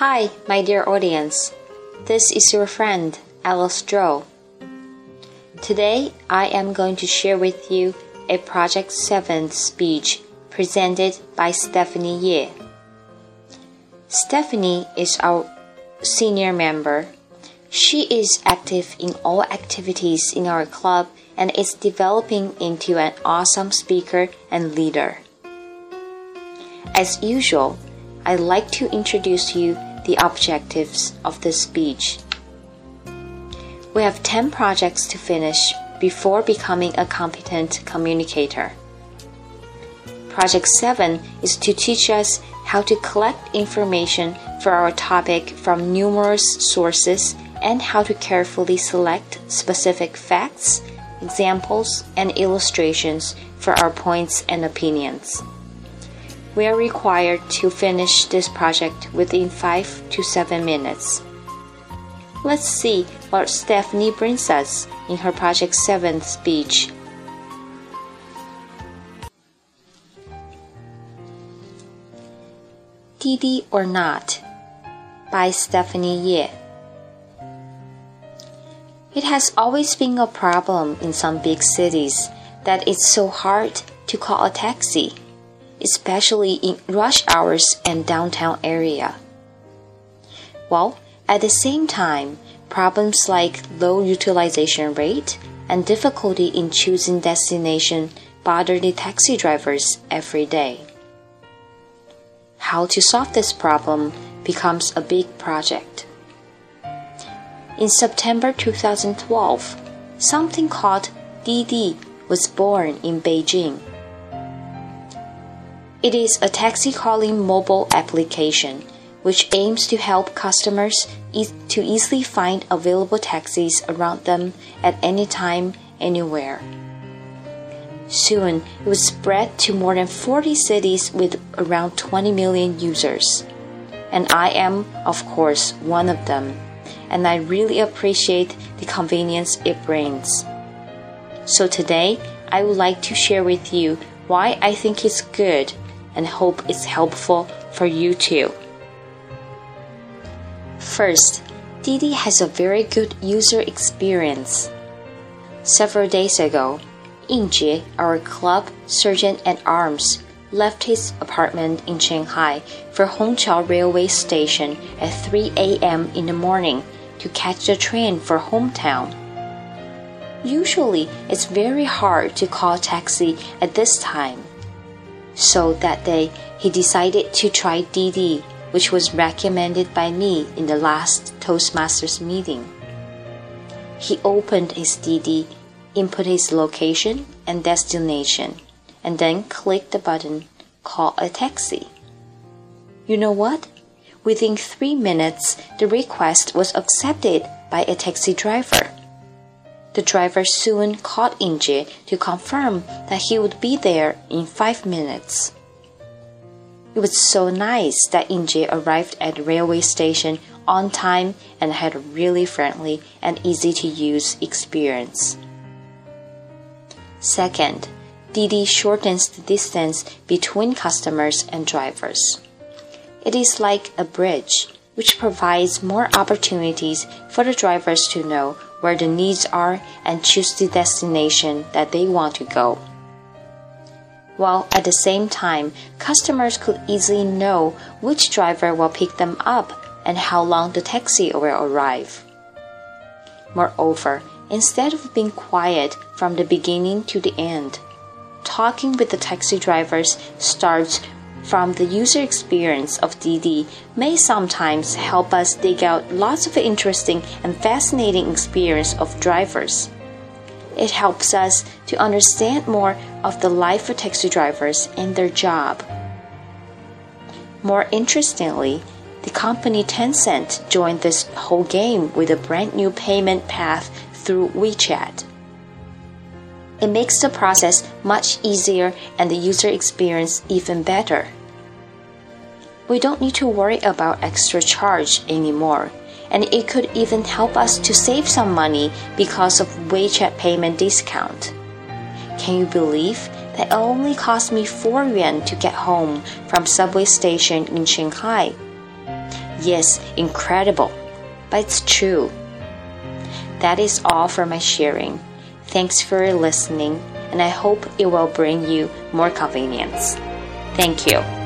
Hi, my dear audience. This is your friend, Alice Zhou. Today, I am going to share with you a Project 7 speech presented by Stephanie Ye. Stephanie is our senior member. She is active in all activities in our club and is developing into an awesome speaker and leader. As usual, I'd like to introduce you the objectives of this speech. We have 10 projects to finish before becoming a competent communicator. Project 7 is to teach us how to collect information for our topic from numerous sources and how to carefully select specific facts, examples, and illustrations for our points and opinions. We are required to finish this project within 5 to 7 minutes. Let's see what Stephanie brings us in her Project 7 speech. Didi or Not by Stephanie Ye. It has always been a problem in some big cities that it's so hard to call a taxi, especially in rush hours and downtown area. Well, at the same time, problems like low utilization rate and difficulty in choosing destination bother the taxi drivers every day. How to solve this problem becomes a big project. In September 2012, something called Didi was born in Beijing. It is a taxi calling mobile application which aims to help customers e to easily find available taxis around them at any time, anywhere. Soon, it was spread to more than 40 cities with around 20 million users. And I am, of course, one of them, and I really appreciate the convenience it brings. So today, I would like to share with you why I think it's good and hope it's helpful for you too. First, Didi has a very good user experience. Several days ago, Yingjie, our club sergeant at arms, left his apartment in Shanghai for Hongqiao railway station at 3 a.m. in the morning to catch the train for hometown. Usually, it's very hard to call taxi at this time. So that day, he decided to try Didi, which was recommended by me in the last Toastmasters meeting. He opened his Didi, input his location and destination, and then clicked the button Call a taxi. You know what? Within three minutes, the request was accepted by a taxi driver. The driver soon called Yingjie to confirm that he would be there in five minutes. It was so nice that Yingjie arrived at the railway station on time and had a really friendly and easy to use experience. Second, Didi shortens the distance between customers and drivers. It is like a bridge, which provides more opportunities for the drivers to know where the needs are and choose the destination that they want to go. While at the same time, customers could easily know which driver will pick them up and how long the taxi will arrive. Moreover, instead of being quiet from the beginning to the end. Talking with the taxi drivers starts from the user experience of Didi may sometimes help us dig out lots of interesting and fascinating experience of drivers. It helps us to understand more of the life of taxi drivers and their job. More interestingly, the company Tencent joined this whole game with a brand new payment path through WeChat. It makes the process much easier and the user experience even better. We don't need to worry about extra charge anymore, and it could even help us to save some money because of WeChat payment discount. Can you believe that it only cost me 4 yuan to get home from subway station in Shanghai? Yes, incredible, but it's true. That is all for my sharing. Thanks for listening, and I hope it will bring you more convenience. Thank you.